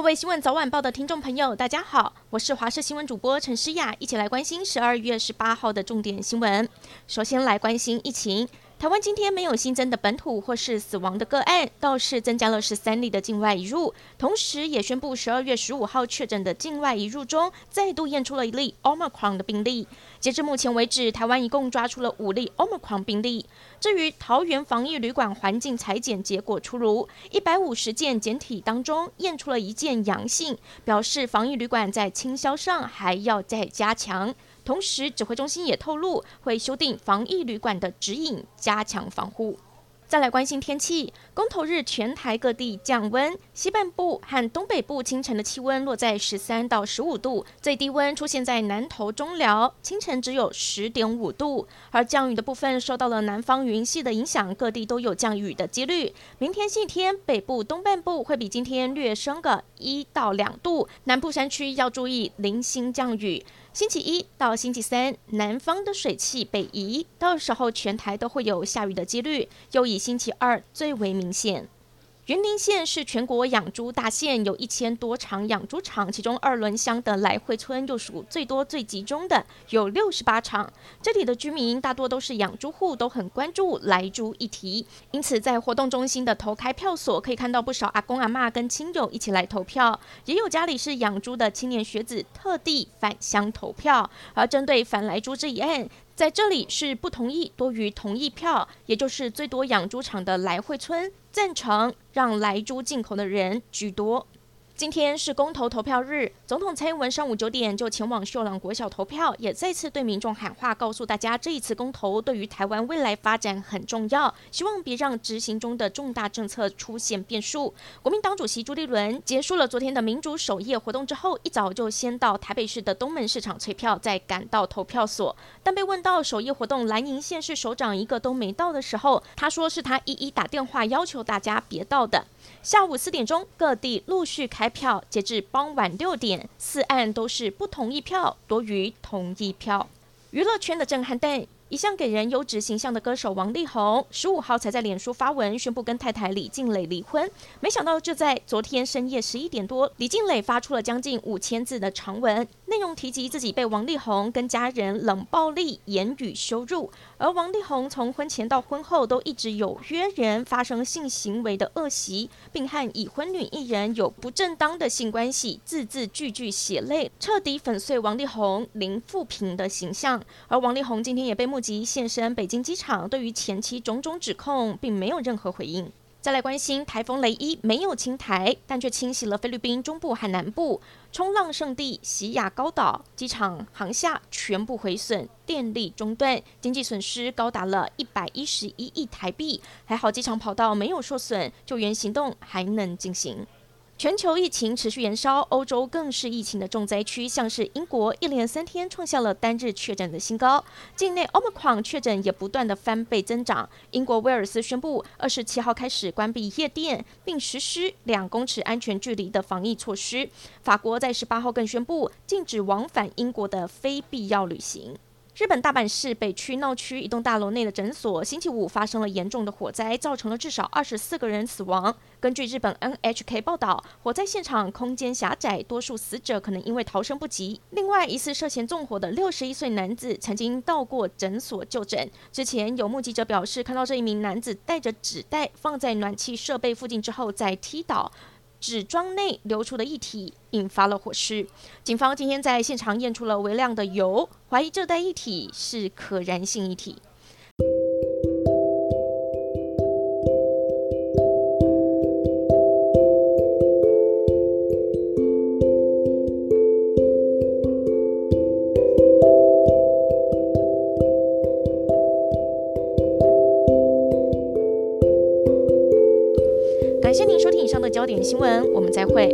各位新闻早晚报的听众朋友，大家好，我是华视新闻主播陈诗雅，一起来关心十二月十八号的重点新闻。首先来关心疫情。台湾今天没有新增的本土或是死亡的个案，倒是增加了十三例的境外移入，同时也宣布十二月十五号确诊的境外移入中，再度验出了一例 Omicron 的病例。截至目前为止，台湾一共抓出了五例 Omicron 病例。至于桃园防疫旅馆环境采检结果出炉，一百五十件检体当中验出了一件阳性，表示防疫旅馆在清消上还要再加强。同时，指挥中心也透露会修订防疫旅馆的指引，加强防护。再来关心天气，公投日全台各地降温，西半部和东北部清晨的气温落在十三到十五度，最低温出现在南投中寮，清晨只有十点五度。而降雨的部分受到了南方云系的影响，各地都有降雨的几率。明天星期天，北部东半部会比今天略升个一到两度，南部山区要注意零星降雨。星期一到星期三，南方的水汽北移，到时候全台都会有下雨的几率，又以星期二最为明显。云林县是全国养猪大县，有一千多场养猪场，其中二仑乡的来惠村又属最多最集中的，有六十八场。这里的居民大多都是养猪户，都很关注来猪议题，因此在活动中心的投开票所可以看到不少阿公阿嬷跟亲友一起来投票，也有家里是养猪的青年学子特地返乡投票。而针对反来猪这一案，在这里是不同意多于同意票，也就是最多养猪场的来惠村赞成让来猪进口的人居多。今天是公投投票日，总统蔡英文上午九点就前往秀朗国小投票，也再次对民众喊话，告诉大家这一次公投对于台湾未来发展很重要，希望别让执行中的重大政策出现变数。国民党主席朱立伦结束了昨天的民主首夜活动之后，一早就先到台北市的东门市场催票，再赶到投票所。但被问到首夜活动蓝营县市首长一个都没到的时候，他说是他一一打电话要求大家别到的。下午四点钟，各地陆续开票，截至傍晚六点，四案都是不同意票多于同意票。娱乐圈的震撼弹。一向给人优质形象的歌手王力宏，十五号才在脸书发文宣布跟太太李静蕾离婚。没想到就在昨天深夜十一点多，李静蕾发出了将近五千字的长文，内容提及自己被王力宏跟家人冷暴力、言语羞辱。而王力宏从婚前到婚后都一直有约人发生性行为的恶习，并和已婚女艺人有不正当的性关系，字字句句血泪，彻底粉碎王力宏零负评的形象。而王力宏今天也被目。击现身北京机场，对于前期种种指控，并没有任何回应。再来关心台风雷伊没有侵台，但却侵袭了菲律宾中部和南部，冲浪圣地喜雅高岛，机场航厦全部毁损，电力中断，经济损失高达了一百一十一亿台币。还好机场跑道没有受损，救援行动还能进行。全球疫情持续延烧，欧洲更是疫情的重灾区，像是英国一连三天创下了单日确诊的新高，境内 Omicron 确诊也不断的翻倍增长。英国威尔斯宣布二十七号开始关闭夜店，并实施两公尺安全距离的防疫措施。法国在十八号更宣布禁止往返英国的非必要旅行。日本大阪市北区闹区一栋大楼内的诊所，星期五发生了严重的火灾，造成了至少二十四个人死亡。根据日本 NHK 报道，火灾现场空间狭窄，多数死者可能因为逃生不及。另外，疑似涉嫌纵火的六十一岁男子曾经到过诊所就诊。之前有目击者表示，看到这一名男子带着纸袋放在暖气设备附近之后再踢倒。纸装内流出的液体引发了火势，警方今天在现场验出了微量的油，怀疑这袋液体是可燃性液体。感谢您收听以上的焦点新闻，我们再会。